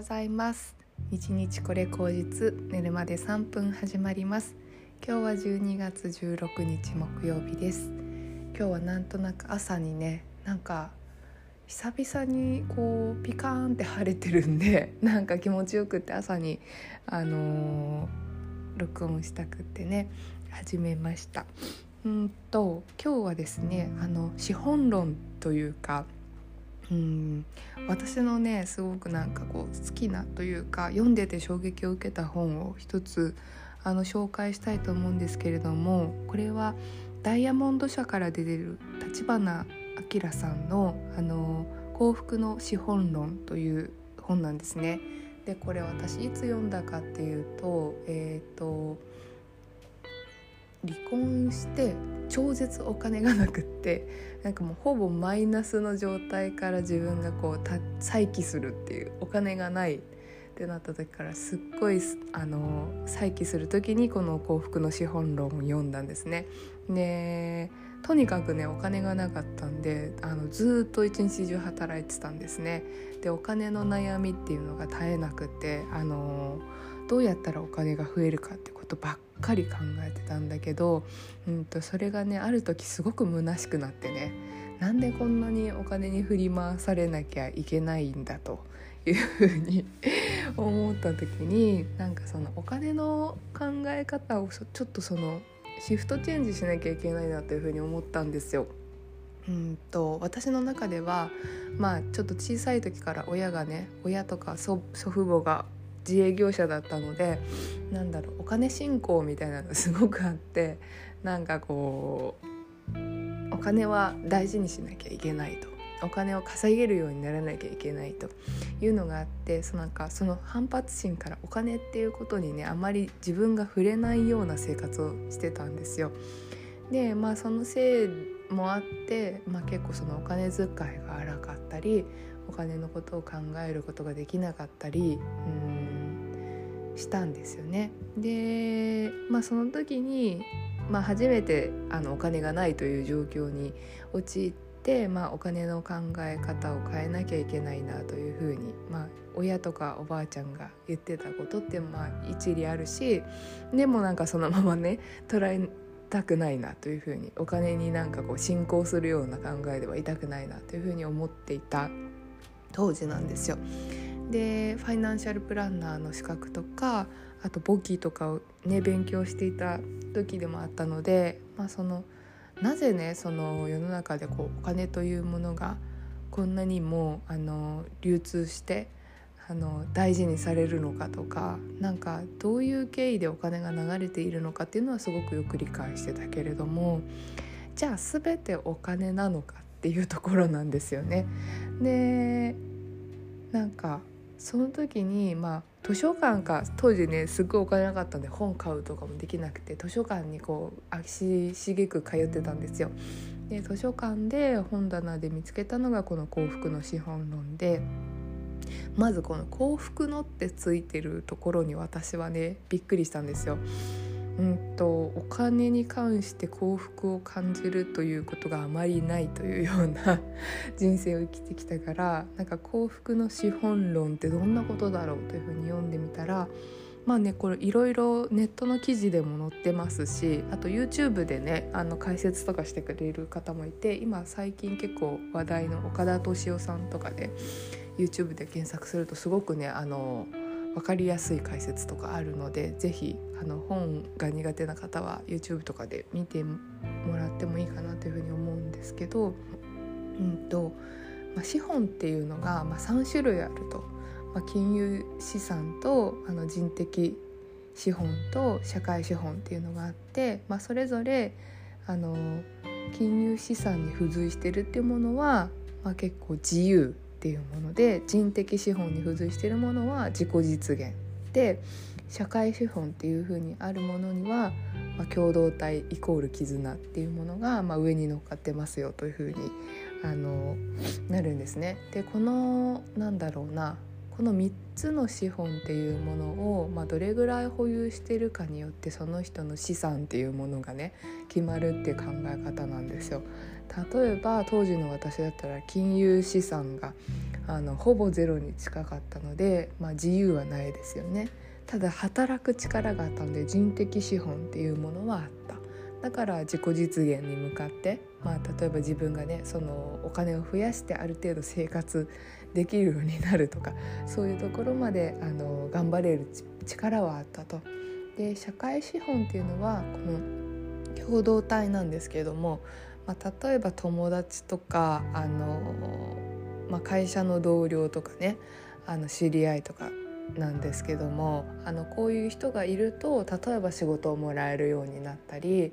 ございます。日日これ口実寝るまで3分始まります。今日は12月16日木曜日です。今日はなんとなく朝にねなんか久々にこうピカーンって晴れてるんで なんか気持ちよくって朝にあのー、録音したくってね始めました。うんと今日はですねあの資本論というかうん私のねすごくなんかこう好きなというか読んでて衝撃を受けた本を一つあの紹介したいと思うんですけれどもこれはダイヤモンド社から出てる立花明さんの「あの幸福の資本論」という本なんですね。でこれ私いつ読んだかっていうとえっ、ー、と離婚して超絶お金がなくってなんかもうほぼマイナスの状態から自分がこう再起するっていうお金がないってなった時からすっごいあの再起する時にこの幸福の資本論を読んだんですね。でとにかくねお金がなかったんであのずっと一日中働いてたんですね。でお金の悩みっていうのが絶えなくてあのどうやったらお金が増えるかってことばっかり考えてたんだけど、うんと、それがねある時すごく虚しくなってねなんでこんなにお金に振り回されなきゃいけないんだというふうに 思った時になんかそのお金の考え方をちょっとそのシフトチェンジしなきゃいけないなというふうに思ったんですよ。うんと私の中ではまあちょっと小さい時から親がね親とか祖父母が自営業者だったのでなんだろうお金信仰みたいなのすごくあって なんかこうお金は大事にしなきゃいけないとお金を稼げるようにならなきゃいけないというのがあってそのなんかその反発心からお金っていうことにねあまり自分が触れないような生活をしてたんですよ。でまあそのせいもあって、まあ、結構そのお金遣いが荒かったりお金のことを考えることができなかったりうんしたんですよね。で、まあ、その時に、まあ、初めてあのお金がないという状況に陥って、まあ、お金の考え方を変えなきゃいけないなというふうに、まあ、親とかおばあちゃんが言ってたことってまあ一理あるしでもなんかそのままね捉えたくないなというふうにお金になんかこう信仰するような考えではいたくないなというふうに思っていた当時なんですよ。でファイナンシャルプランナーの資格とかあと簿記とかをね勉強していた時でもあったので、まあ、そのなぜねその世の中でこうお金というものがこんなにもあの流通してあの大事にされるのかとかなんかどういう経緯でお金が流れているのかっていうのはすごくよく理解してたけれどもじゃあ全てお金なのかっていうところなんですよね。でなんかその時にまあ図書館か当時ねすっごいお金なかったんで本買うとかもできなくて図書館にこう足しげく通ってたんですよ。で図書館で本棚で見つけたのがこの幸福の資本論でまずこの幸福のってついてるところに私はねびっくりしたんですよ。うんとお金に関して幸福を感じるということがあまりないというような 人生を生きてきたからなんか幸福の資本論ってどんなことだろうというふうに読んでみたらまあねこれいろいろネットの記事でも載ってますしあと YouTube でねあの解説とかしてくれる方もいて今最近結構話題の岡田敏夫さんとかで YouTube で検索するとすごくねあの分かりやすい解説とかあるので是非本が苦手な方は YouTube とかで見てもらってもいいかなというふうに思うんですけど、うんとまあ、資本っていうのが、まあ、3種類あると、まあ、金融資産とあの人的資本と社会資本っていうのがあって、まあ、それぞれあの金融資産に付随してるっていうものは、まあ、結構自由っていうもので人的資本に付随しているものは自己実現で社会資本っていうふうにあるものには、まあ、共同体イコール絆っていうものが、まあ、上に乗っかってますよというふうにあのなるんですね。でこのなんだろうなこの3つの資本っていうものを、まあ、どれぐらい保有してるかによってその人の資産っていうものがね決まるって考え方なんですよ。例えば当時の私だったら金融資産があのほぼゼロに近かったので、まあ、自由はないですよね。ただ働く力があったので人的資本っていうものはあっただから自己実現に向かって、まあ、例えば自分がねそのお金を増やしてある程度生活できるようになるとかそういうところまであの頑張れる力はあったと。で社会資本っていうのはこの共同体なんですけれども、まあ、例えば友達とかあの、まあ、会社の同僚とかねあの知り合いとかなんですけどもあのこういう人がいると例えば仕事をもらえるようになったり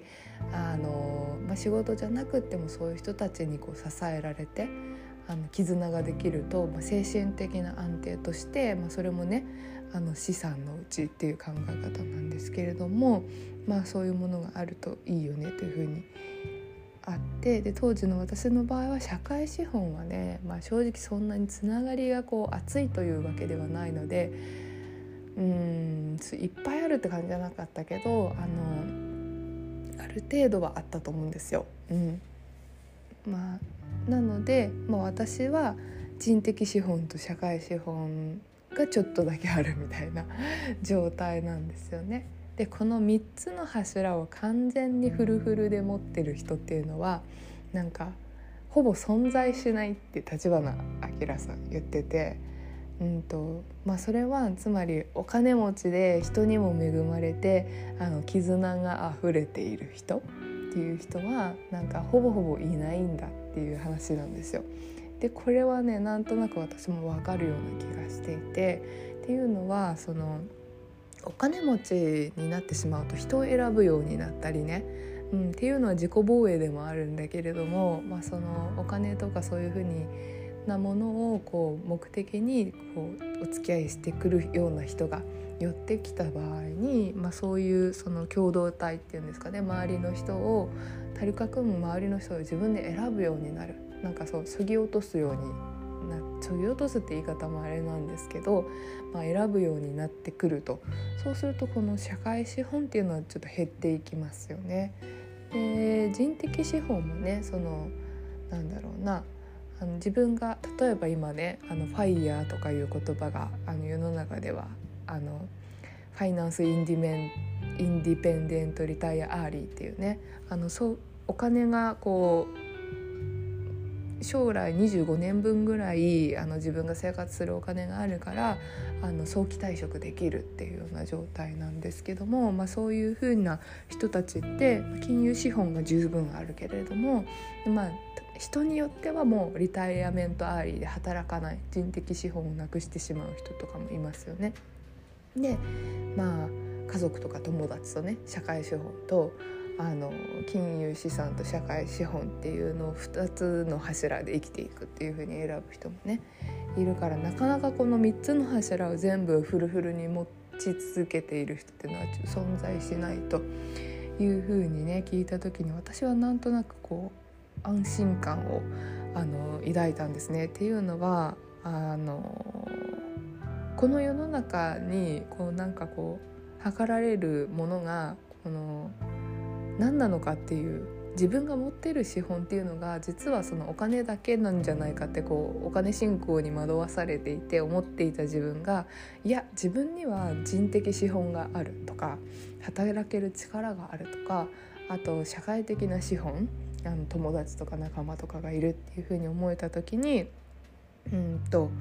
あの、まあ、仕事じゃなくってもそういう人たちにこう支えられてあの絆ができると、まあ、精神的な安定として、まあ、それもねあの資産のうちっていう考え方なんですけれども、まあ、そういうものがあるといいよねというふうにあってで当時の私の場合は社会資本はね、まあ、正直そんなにつながりがこう熱いというわけではないのでうんいっぱいあるって感じじゃなかったけどあのある程度はあったと思うんですよ。うんまあ、なので、まあ、私は人的資本と社会資本がちょっとだけあるみたいな状態なんですよね。でこの3つの柱を完全にフルフルで持ってる人っていうのはなんかほぼ存在しないって立花明さん言ってて、うんとまあ、それはつまりお金持ちで人にも恵まれてあの絆が溢れている人っていう人はなんかほぼほぼいないんだっていう話なんですよ。でこれはねなんとなく私も分かるような気がしていてっていうのはそのお金持ちになってしまうと人を選ぶようになったりね、うん、っていうのは自己防衛でもあるんだけれども、まあ、そのお金とかそういうふうになものをこう目的にこうお付き合いしてくるような人が寄ってきた場合に、まあ、そういうその共同体っていうんですかね周りの人をたるかくむ周りの人を自分で選ぶようになる。なんかそうそぎ落とすようにそぎ落とすって言い方もあれなんですけど、まあ、選ぶようになってくるとそうするとこの社会資本っていうのはちょっと減っていきますよね。で人的資本もねそのなんだろうなあの自分が例えば今ねあのファイヤーとかいう言葉があの世の中ではあのファイナンスインディメン independent retire early っていうねあのそうお金がこう将来25年分ぐらいあの自分が生活するお金があるからあの早期退職できるっていうような状態なんですけども、まあ、そういうふうな人たちって金融資本が十分あるけれども、まあ、人によってはもう retirement early で働かない人的資本をなくしてしまう人とかもいますよね。でまあ家族とか友達とね社会資本とあの金融資産と社会資本っていうのを2つの柱で生きていくっていうふうに選ぶ人もねいるからなかなかこの3つの柱を全部フルフルに持ち続けている人っていうのは存在しないというふうにね聞いた時に私はなんとなくこう安心感をあの抱いたんですね。っていうのはあのこの世の中にこうなんかこう測られるものがこの何なのかっていう自分が持ってる資本っていうのが実はそのお金だけなんじゃないかってこうお金信仰に惑わされていて思っていた自分がいや自分には人的資本があるとか働ける力があるとかあと社会的な資本あの友達とか仲間とかがいるっていうふうに思えた時にうんと、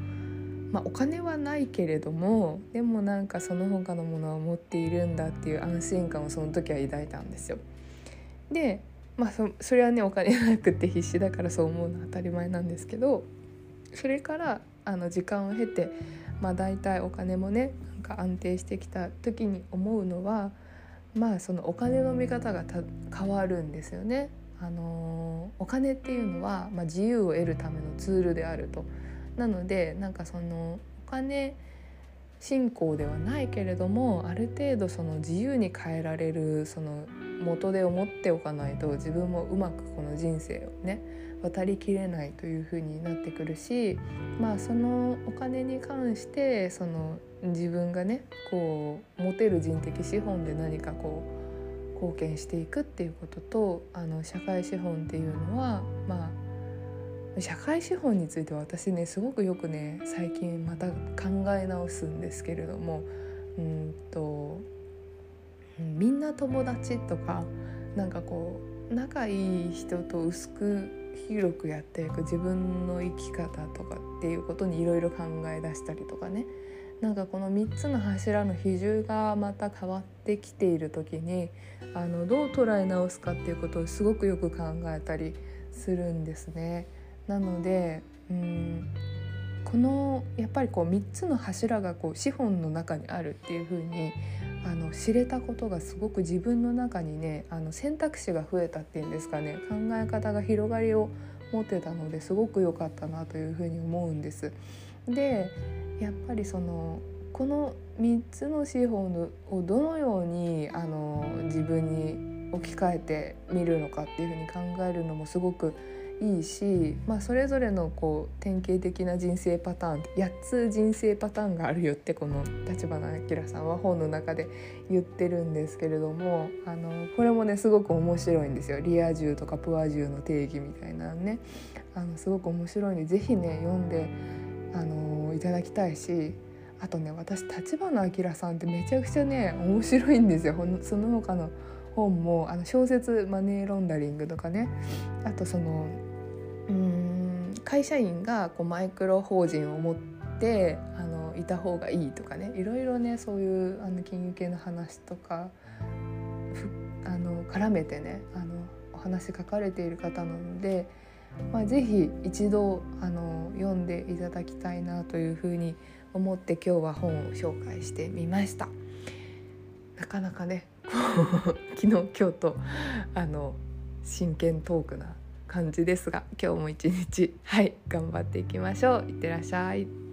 まあ、お金はないけれどもでもなんかその他のものは持っているんだっていう安心感をその時は抱いたんですよ。でまあそそれはねお金なくて必死だからそう思うのは当たり前なんですけどそれからあの時間を経てまあ大体お金もねなんか安定してきた時に思うのはまあそのお金の見方が変わるんですよね。あのお金っていうのは、まあ、自由を得るためのツールであると。なのでなんかそのお金信仰ではないけれどもある程度その自由に変えられるその元手を持っておかないと自分もうまくこの人生をね渡りきれないというふうになってくるしまあそのお金に関してその自分がねこう持てる人的資本で何かこう貢献していくっていうこととあの社会資本っていうのはまあ社会資本については私ねすごくよくね最近また考え直すんですけれどもうんとみんな友達とかなんかこう仲いい人と薄く広くやっていく自分の生き方とかっていうことにいろいろ考え出したりとかねなんかこの3つの柱の比重がまた変わってきている時にあのどう捉え直すかっていうことをすごくよく考えたりするんですね。なのでうんこのやっぱりこう3つの柱がこう資本の中にあるっていう風にあに知れたことがすごく自分の中にねあの選択肢が増えたっていうんですかね考え方が広がりを持ってたのですごく良かったなというふうに思うんです。でやっぱりそのこの3つの資本をどのようにあの自分に置き換えてみるのかっていうふうに考えるのもすごくいいし、まあ、それぞれのこう典型的な人生パターン8つ人生パターンがあるよってこの立花明さんは本の中で言ってるんですけれどもあのこれもねすごく面白いんですよ。リア充とかプア充の定義みたいなね。あのすごく面白いんで是非ね読んであのいただきたいしあとね私立花明さんってめちゃくちゃね面白いんですよ。その他の本もあの小説「マネーロンダリング」とかね。あとそのうん会社員がこうマイクロ法人を持ってあのいた方がいいとかねいろいろねそういうあの金融系の話とかあの絡めてねあのお話書かれている方なので、まあ、ぜひ一度あの読んでいただきたいなというふうに思って今日は本を紹介してみました。なかなかね昨日今日とあの真剣トークな感じですが今日も一日はい頑張っていきましょういってらっしゃい。